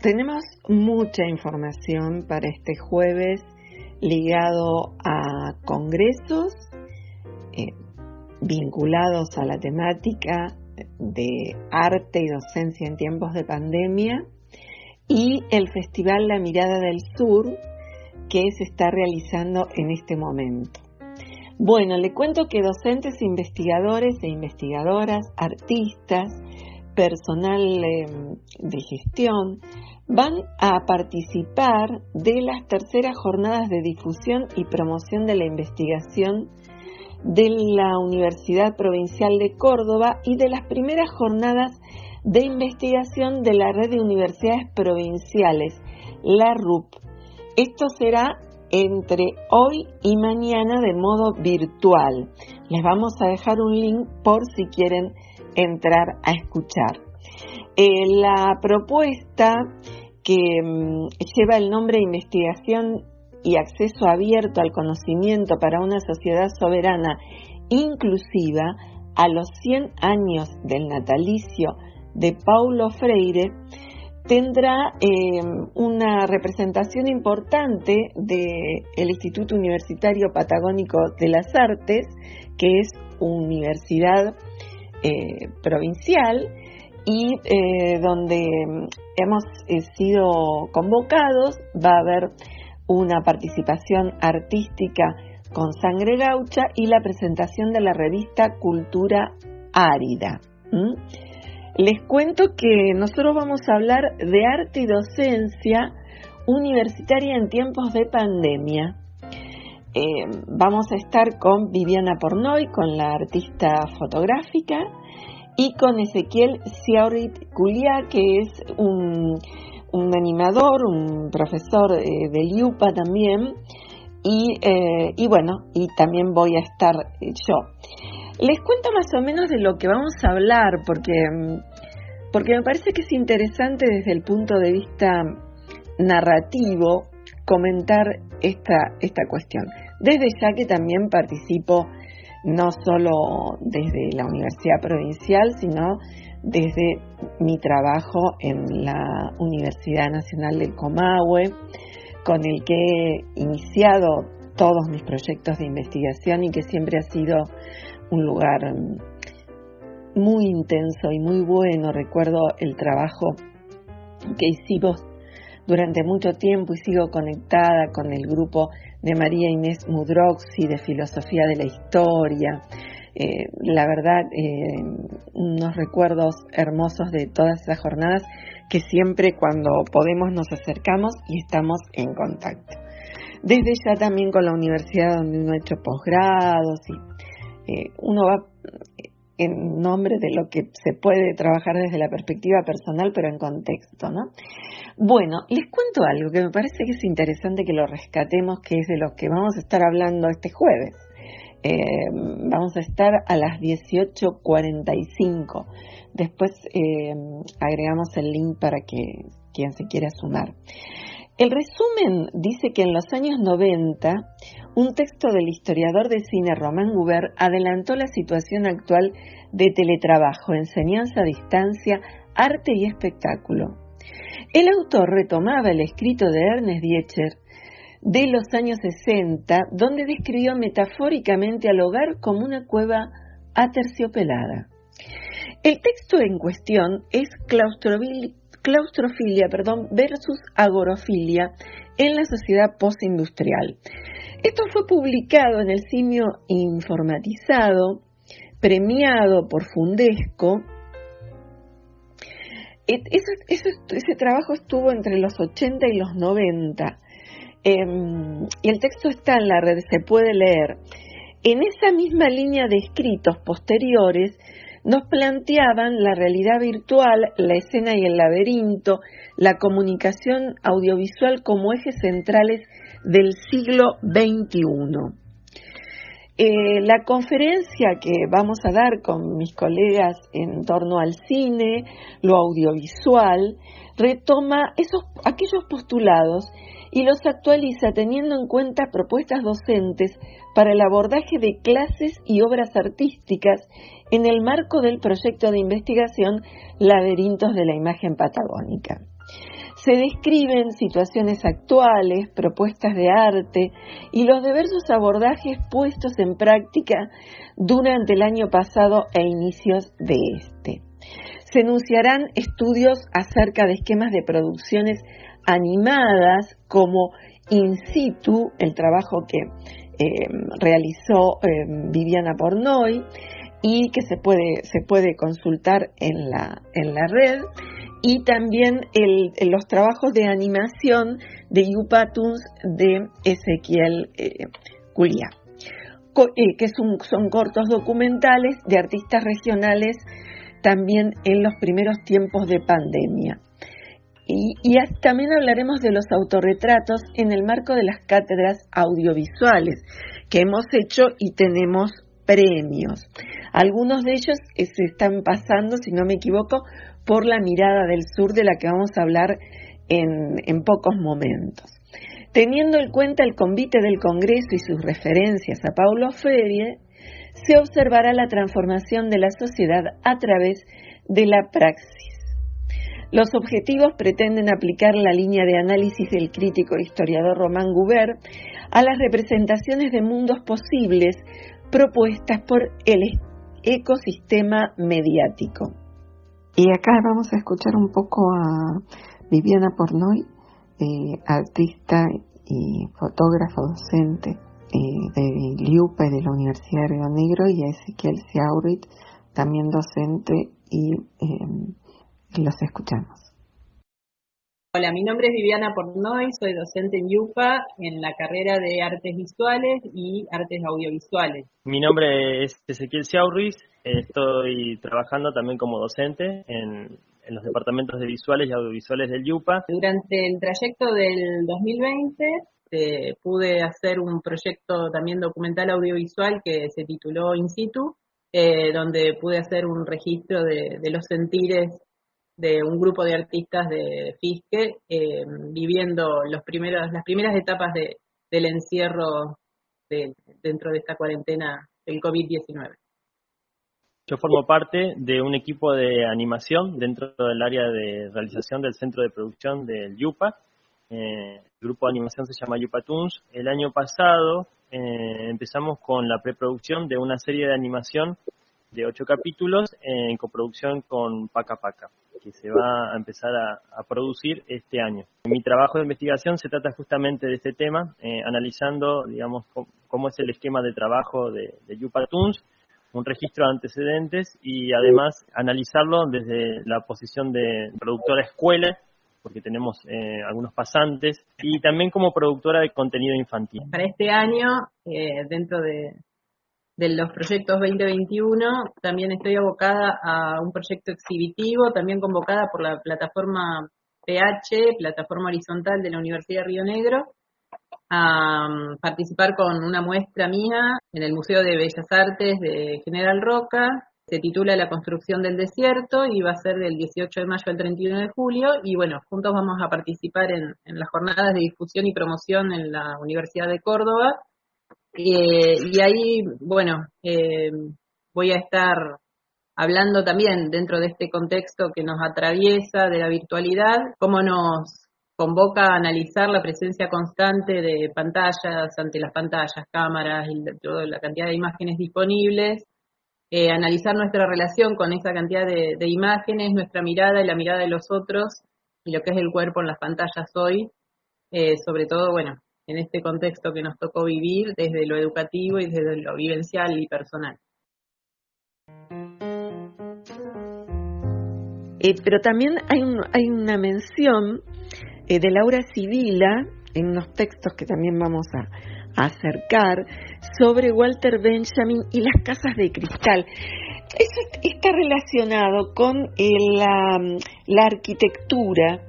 tenemos mucha información para este jueves ligado a congresos eh, vinculados a la temática de arte y docencia en tiempos de pandemia y el Festival La Mirada del Sur que se está realizando en este momento. Bueno, le cuento que docentes, investigadores e investigadoras, artistas, personal em, de gestión, van a participar de las terceras jornadas de difusión y promoción de la investigación de la Universidad Provincial de Córdoba y de las primeras jornadas de investigación de la Red de Universidades Provinciales, la RUP. Esto será entre hoy y mañana de modo virtual. Les vamos a dejar un link por si quieren entrar a escuchar. Eh, la propuesta que mm, lleva el nombre investigación y acceso abierto al conocimiento para una sociedad soberana inclusiva a los 100 años del natalicio de Paulo Freire tendrá eh, una representación importante del Instituto Universitario Patagónico de las Artes, que es universidad eh, provincial y eh, donde hemos eh, sido convocados, va a haber una participación artística con sangre gaucha y la presentación de la revista Cultura Árida. Les cuento que nosotros vamos a hablar de arte y docencia universitaria en tiempos de pandemia. Eh, vamos a estar con Viviana Pornoy, con la artista fotográfica, y con Ezequiel Ciaurit Culia, que es un, animador, un profesor eh, de Liupa también, y, eh, y, bueno, y también voy a estar yo. Les cuento más o menos de lo que vamos a hablar, porque, porque me parece que es interesante desde el punto de vista narrativo comentar esta, esta cuestión. Desde ya que también participo no solo desde la Universidad Provincial, sino desde mi trabajo en la Universidad Nacional del Comahue, con el que he iniciado todos mis proyectos de investigación y que siempre ha sido un lugar muy intenso y muy bueno. Recuerdo el trabajo que hicimos durante mucho tiempo y sigo conectada con el grupo de María Inés Mudroxi de Filosofía de la Historia. Eh, la verdad, eh, unos recuerdos hermosos de todas esas jornadas que siempre cuando podemos nos acercamos y estamos en contacto. Desde ya también con la universidad donde uno ha hecho posgrados y eh, uno va en nombre de lo que se puede trabajar desde la perspectiva personal, pero en contexto, ¿no? Bueno, les cuento algo que me parece que es interesante que lo rescatemos, que es de lo que vamos a estar hablando este jueves. Eh, vamos a estar a las 18.45. Después eh, agregamos el link para que quien se quiera sumar. El resumen dice que en los años 90, un texto del historiador de cine Román Guber adelantó la situación actual de teletrabajo, enseñanza a distancia, arte y espectáculo. El autor retomaba el escrito de Ernest Diecher de los años 60, donde describió metafóricamente al hogar como una cueva aterciopelada. El texto en cuestión es claustrofilia versus agorofilia en la sociedad postindustrial. Esto fue publicado en el simio informatizado, premiado por Fundesco. ese trabajo estuvo entre los 80 y los 90. Em, y el texto está en la red, se puede leer. En esa misma línea de escritos posteriores, nos planteaban la realidad virtual, la escena y el laberinto, la comunicación audiovisual como ejes centrales del siglo XXI. Eh, la conferencia que vamos a dar con mis colegas en torno al cine, lo audiovisual, retoma aquellos postulados y los actualiza teniendo en cuenta propuestas docentes para el abordaje de clases y obras artísticas en el marco del proyecto de investigación Laberintos de la Imagen Patagónica. Se describen situaciones actuales, propuestas de arte y los diversos abordajes puestos en práctica durante el año pasado e inicios de este. Se enunciarán estudios acerca de esquemas de producciones animadas como in situ, el trabajo que eh, realizó eh, Viviana Pornoy y que se puede, consultar en la red, y también los trabajos de animación de Yupatuns de Ezequiel eh, Culia, que son, son cortos documentales de artistas regionales también en los primeros tiempos de pandemia. Y, también hablaremos de los autorretratos en el marco de las cátedras audiovisuales que hemos hecho y tenemos premios. Algunos de ellos eh, se están pasando, si no me equivoco, por la mirada del sur de la que vamos a hablar en, pocos momentos. Teniendo en cuenta el convite del Congreso y sus referencias a Paulo Freire, se observará la transformación de la sociedad a través de la praxis los objetivos pretenden aplicar la línea de análisis del crítico e historiador Román Goubert a las representaciones de mundos posibles propuestas por el ecosistema mediático. Y acá vamos a escuchar un poco a Viviana Pornoy, eh, artista y fotógrafa docente eh, de Liupa y de la Universidad de Río Negro, y a Ezequiel Siaurit, también docente y eh, los escuchamos. Hola, mi nombre es Viviana Pornoy, soy docente en UPA en la carrera de Artes Visuales y Artes Audiovisuales. Mi nombre es Ezequiel Ciaurris, estoy trabajando también como docente en, los departamentos de visuales y audiovisuales del UPA. Durante el trayecto del 2020 eh, pude hacer un proyecto también documental audiovisual que se tituló In situ, eh, donde pude hacer un registro de, de los sentires de un grupo de artistas de Fisque eh, viviendo los primeros, las primeras etapas de, del encierro dentro de esta cuarentena del COVID-19. Yo formo parte de un equipo de animación dentro del área de realización del centro de producción del YUPA. Eh, el grupo de animación se llama Yupa Toons. El año pasado eh, empezamos con la preproducción de una serie de animación de ocho capítulos en coproducción con Paca Paca que se va a empezar a, producir este año. Mi trabajo de investigación se trata justamente de este tema, eh, analizando, digamos, cómo, es el esquema de trabajo de, de Yupatuns, un registro de antecedentes y además analizarlo desde la posición de productora escuela, porque tenemos eh, algunos pasantes, y también como productora de contenido infantil. Para este año, eh, dentro de, de los proyectos 2021. También estoy abocada a un proyecto exhibitivo, también convocada por la plataforma PH, plataforma horizontal de la Universidad de Río Negro, a um, participar con una muestra mía en el Museo de Bellas Artes de General Roca. Se titula La construcción del desierto y va a ser del 18 de mayo al 31 de julio. Y bueno, juntos vamos a participar en, en las jornadas de difusión y promoción en la Universidad de Córdoba eh, y ahí, bueno, eh, voy a estar hablando también dentro de este contexto que nos atraviesa de la virtualidad, cómo nos convoca a analizar la presencia constante de pantallas ante las pantallas, cámaras y toda la cantidad de imágenes disponibles, eh, analizar nuestra relación con esa cantidad de, de, imágenes, nuestra mirada y la mirada de los otros y lo que es el cuerpo en las pantallas hoy, sobre todo, bueno, en este contexto que nos tocó vivir desde lo educativo y desde lo vivencial y personal. Eh, pero también hay, hay una mención eh, de Laura Civila en unos textos que también vamos a, acercar sobre Walter Benjamin y las casas de cristal. eso está relacionado con la, la arquitectura.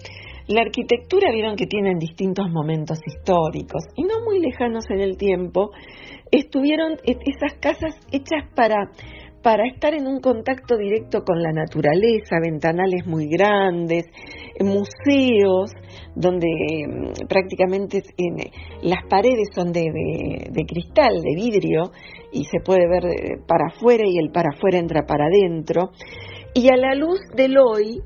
La arquitectura vieron que tienen distintos momentos históricos y no muy lejanos en el tiempo, estuvieron e-, esas casas hechas para para estar en un contacto directo con la naturaleza, ventanales muy grandes, museos donde mm, prácticamente las paredes son de, cristal, de vidrio, y se puede ver eh, para afuera y el para afuera entra para adentro. Y a la luz del hoy,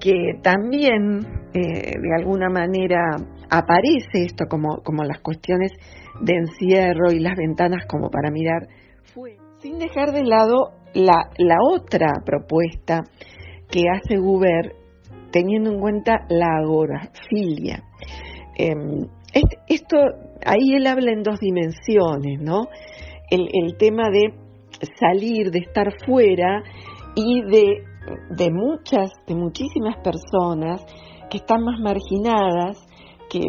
que también eh, de alguna manera aparece esto como, como las cuestiones de encierro y las ventanas como para mirar, fue sin dejar de lado la, la otra propuesta que hace Guber teniendo en cuenta la agorafilia. Em, esto, ahí él habla en dos dimensiones, ¿no? El, el tema de salir, de estar fuera y de, de muchas, de muchísimas personas que están más marginadas que,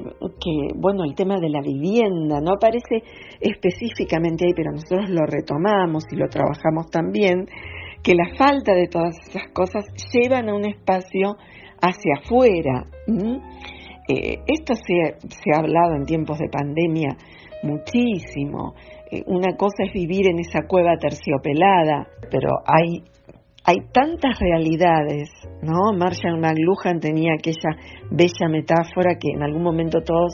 bueno, el tema de la vivienda no aparece específicamente ahí, pero nosotros lo retomamos y lo trabajamos también, que la falta de todas esas cosas llevan a un espacio hacia afuera. Eh, esto se, se, ha hablado en tiempos de pandemia muchísimo. Eh, una cosa es vivir en esa cueva terciopelada, pero hay hay tantas realidades, ¿no? Marshall McLuhan tenía aquella bella metáfora que en algún momento todos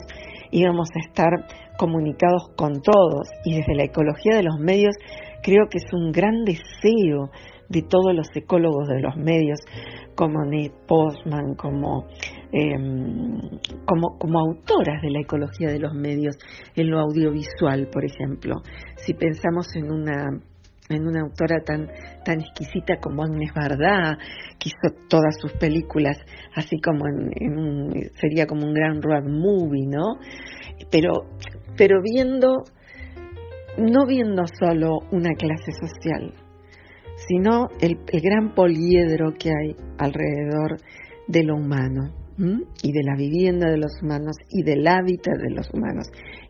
íbamos a estar comunicados con todos y desde la ecología de los medios creo que es un gran deseo de todos los ecólogos de los medios como Nate Postman, como, em, como, como autoras de la ecología de los medios en lo audiovisual, por ejemplo. Si pensamos en una en una autora tan, tan exquisita como Agnes Bardá, que hizo todas sus películas así como en, sería como un gran road movie, ¿no? Pero, pero viendo, no viendo solo una clase social, sino el, gran poliedro que hay alrededor de lo humano y de la vivienda de los humanos y del hábitat de los humanos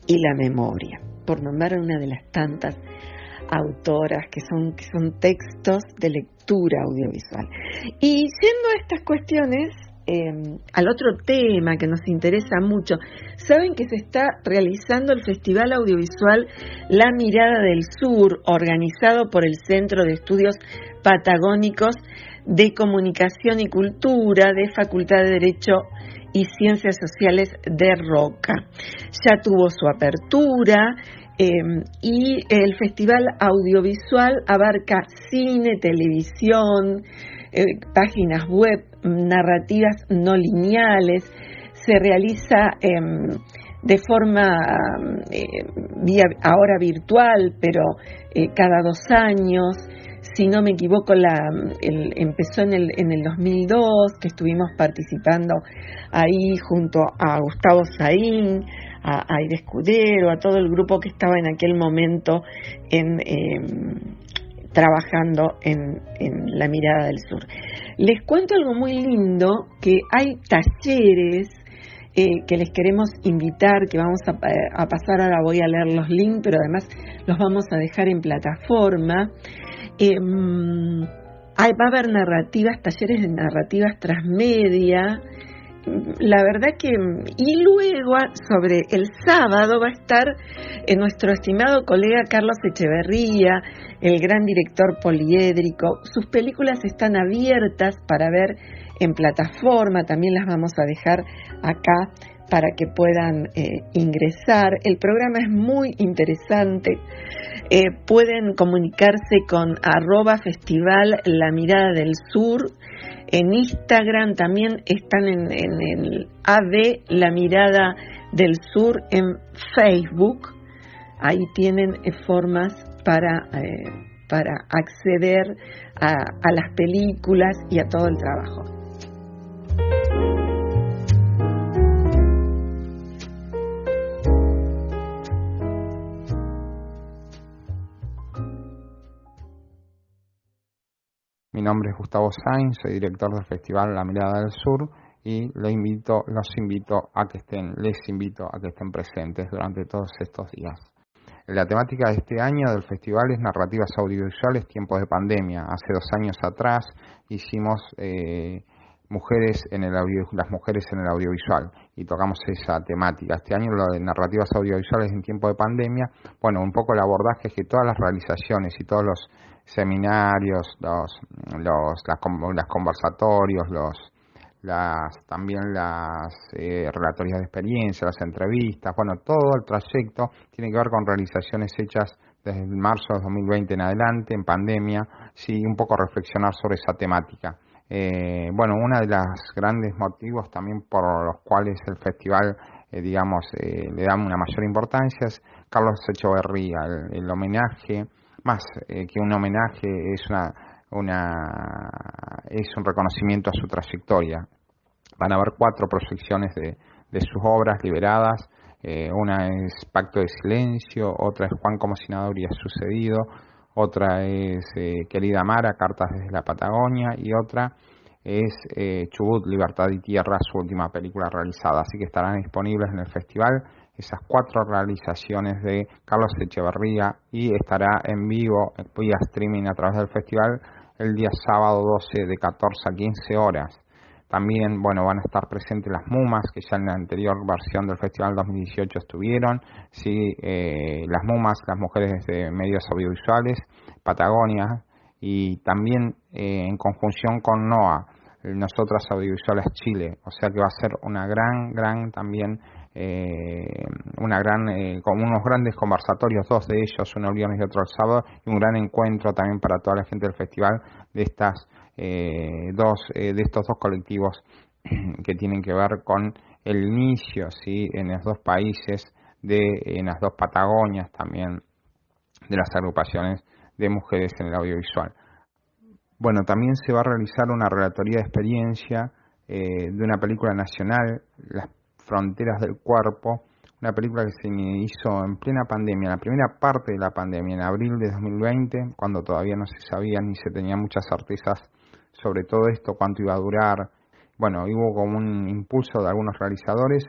y la memoria, por nombrar una de las tantas autoras, que son, que son textos de lectura audiovisual. Y siendo estas cuestiones, em, al otro tema que nos interesa mucho, saben que se está realizando el Festival Audiovisual La Mirada del Sur, organizado por el Centro de Estudios Patagónicos de Comunicación y Cultura de Facultad de Derecho y Ciencias Sociales de Roca. Ya tuvo su apertura, Em, y el festival audiovisual abarca cine, televisión, eh, páginas web, narrativas no lineales, se realiza em, de forma eh, ahora virtual, pero eh, cada dos años. Si no me equivoco, la, empezó en el, en el 2002, que estuvimos participando ahí junto a Gustavo Saín, a Aire Escudero, a todo el grupo que estaba en aquel momento en, em, trabajando en, La Mirada del Sur. Les cuento algo muy lindo, que hay talleres eh, que les queremos invitar, que vamos a, a, pasar, ahora voy a leer los links, pero además los vamos a dejar en plataforma. Em, hay, va a haber narrativas, talleres de narrativas transmedia, la verdad que, y luego sobre el sábado va a estar eh, nuestro estimado colega Carlos Echeverría, el gran director poliédrico. Sus películas están abiertas para ver en plataforma, también las vamos a dejar acá para que puedan eh, ingresar. El programa es muy interesante. Eh, pueden comunicarse con arroba festival La Mirada del Sur en Instagram también están en, el AD La Mirada del Sur en Facebook. Ahí tienen eh, formas para, eh, para acceder a las películas y a todo el trabajo. Mi nombre es Gustavo Sainz, soy director del Festival La Mirada del Sur y los invito, los invito a que estén, les invito a que estén presentes durante todos estos días. La temática de este año del festival es narrativas audiovisuales, tiempos de pandemia. Hace dos años atrás hicimos eh, mujeres en el las mujeres en el audiovisual y tocamos esa temática. Este año lo de narrativas audiovisuales en tiempo de pandemia, bueno, un poco el abordaje es que todas las realizaciones y todos los seminarios, los, los las, conversatorios, los las también las eh, relatorias de experiencia, las entrevistas, bueno, todo el trayecto tiene que ver con realizaciones hechas desde marzo de 2020 en adelante, en pandemia, sí, un poco reflexionar sobre esa temática. Eh, bueno, uno de los grandes motivos también por los cuales el festival, eh, digamos, eh, le da una mayor importancia es Carlos Echeverría, el, homenaje, más que un homenaje, es una, una, es un reconocimiento a su trayectoria. Van a haber cuatro proyecciones de, de sus obras liberadas. una es Pacto de Silencio, otra es Juan como si nada habría sucedido, otra es eh, Querida Mara, Cartas desde la Patagonia, y otra es eh, Chubut, Libertad y Tierra, su última película realizada. Así que estarán disponibles en el festival esas cuatro realizaciones de Carlos Echeverría y estará en vivo vía streaming a través del festival el día sábado 12 de 14 a 15 horas. También, bueno, van a estar presentes las MUMAS, que ya en la anterior versión del Festival 2018 estuvieron. Sí, eh, las MUMAS, las mujeres de medios audiovisuales, Patagonia, y también eh, en conjunción con NOA, Nosotras Audiovisuales Chile. O sea que va a ser una gran, gran también eh, una gran, eh, con unos grandes conversatorios, dos de ellos, uno el viernes y otro el sábado, y un gran encuentro también para toda la gente del festival de estas eh, dos eh, de estos dos colectivos que tienen que ver con el inicio, sí, en los dos países de, en las dos Patagonias también de las agrupaciones de mujeres en el audiovisual. Bueno, también se va a realizar una relatoría de experiencia de una película nacional, Las Fronteras del Cuerpo, una película que se hizo en plena pandemia, la primera parte de la pandemia, en abril de 2020, cuando todavía no se sabía ni se tenía muchas certezas sobre todo esto, cuánto iba a durar. Bueno, hubo como un impulso de algunos realizadores,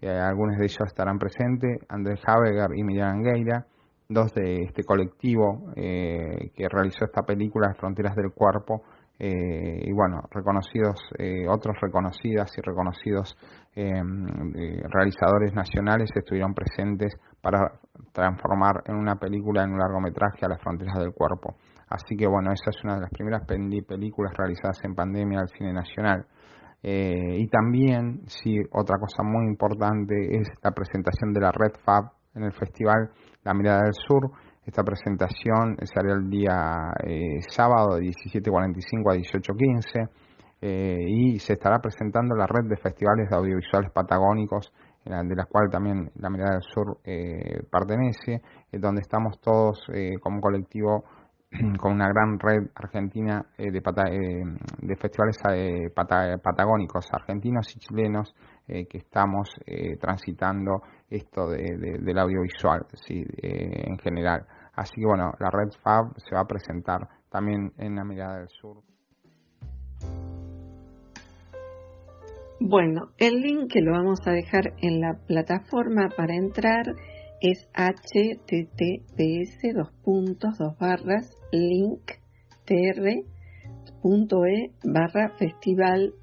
eh, algunos de ellos estarán presentes, Andrés Habeger y Miguel Angueira, dos de este colectivo eh, que realizó esta película, Fronteras del Cuerpo, eh, y bueno, reconocidos, eh, otros reconocidas y reconocidos em, realizadores nacionales estuvieron presentes para transformar en una película, en un largometraje a las fronteras del cuerpo. Así que bueno, esa es una de las primeras películas realizadas en pandemia al cine nacional. Eh, y también, sí, otra cosa muy importante es la presentación de la Red Fab en el festival La Mirada del Sur, esta presentación se hará el día eh, sábado de 17.45 a 18.15 eh, y se estará presentando la red de festivales de audiovisuales patagónicos, de las cuales también la Mirada del Sur eh, pertenece, donde estamos todos como colectivo con una gran red argentina de, de, festivales patagónicos argentinos y chilenos que estamos transitando esto del audiovisual ¿sí? en general. Así que bueno, la Red Fab se va a presentar también en la mirada del sur. Bueno, el link que lo vamos a dejar en la plataforma para entrar es https dos puntos dos barras link tr.e barra festival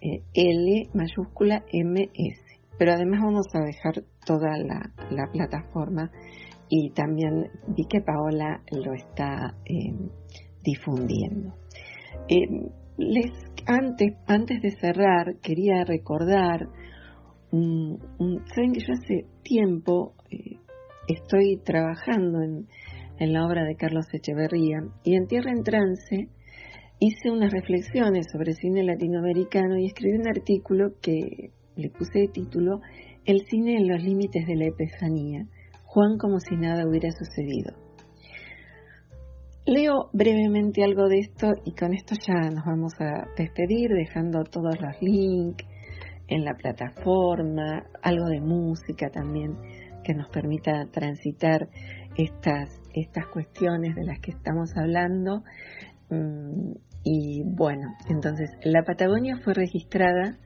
eh, mayúscula MS. Pero además vamos a dejar toda la plataforma y también vi que Paola lo está eh, difundiendo. Eh, les, antes, antes de cerrar, quería recordar, saben que yo hace tiempo eh, estoy trabajando en, en la obra de Carlos Echeverría y en Tierra en Trance hice unas reflexiones sobre cine latinoamericano y escribí un artículo que le puse de título El cine en los límites de la epifanía Juan como si nada hubiera sucedido. Leo brevemente algo de esto y con esto ya nos vamos a despedir dejando todos los links en la plataforma, algo de música también que nos permita transitar estas, estas cuestiones de las que estamos hablando. Mm, y bueno, entonces la Patagonia fue registrada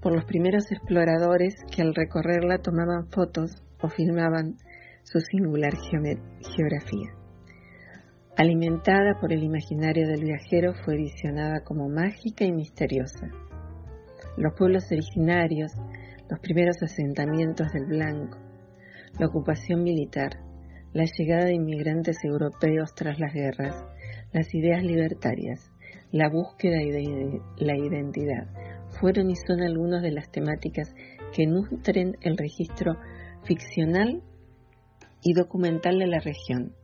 por los primeros exploradores que al recorrerla tomaban fotos o filmaban su singular geografía. Alimentada por el imaginario del viajero, fue visionada como mágica y misteriosa. Los pueblos originarios, los primeros asentamientos del Blanco, la ocupación militar, la llegada de inmigrantes europeos tras las guerras, las ideas libertarias, la búsqueda de la identidad, fueron y son algunas de las temáticas que nutren el registro ficcional y documental de la región.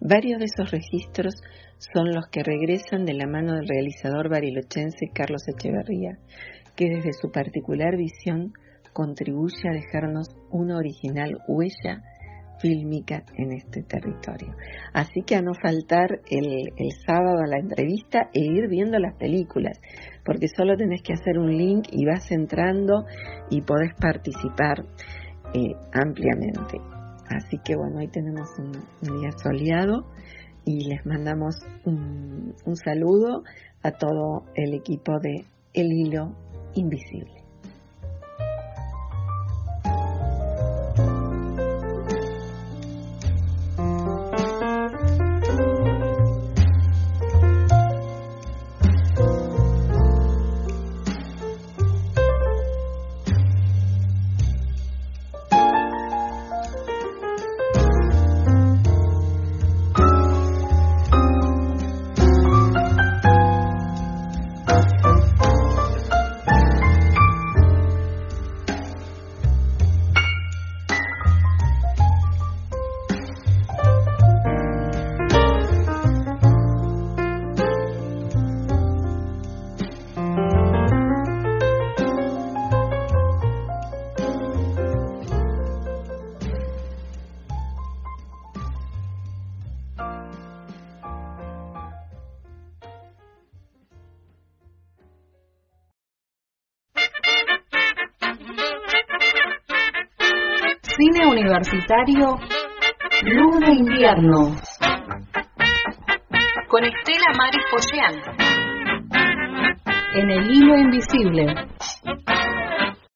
Varios de esos registros son los que regresan de la mano del realizador barilochense Carlos Echeverría, que desde su particular visión contribuye a dejarnos una original huella fílmica en este territorio. Así que a no faltar el, sábado a la entrevista e ir viendo las películas, porque solo tenés que hacer un link y vas entrando y podés participar eh, ampliamente. Así que bueno, hoy tenemos un, día soleado y les mandamos un, un saludo a todo el equipo de El Hilo Invisible. Universitario Luz de Invierno con Estela Maris Poyean en el hilo invisible.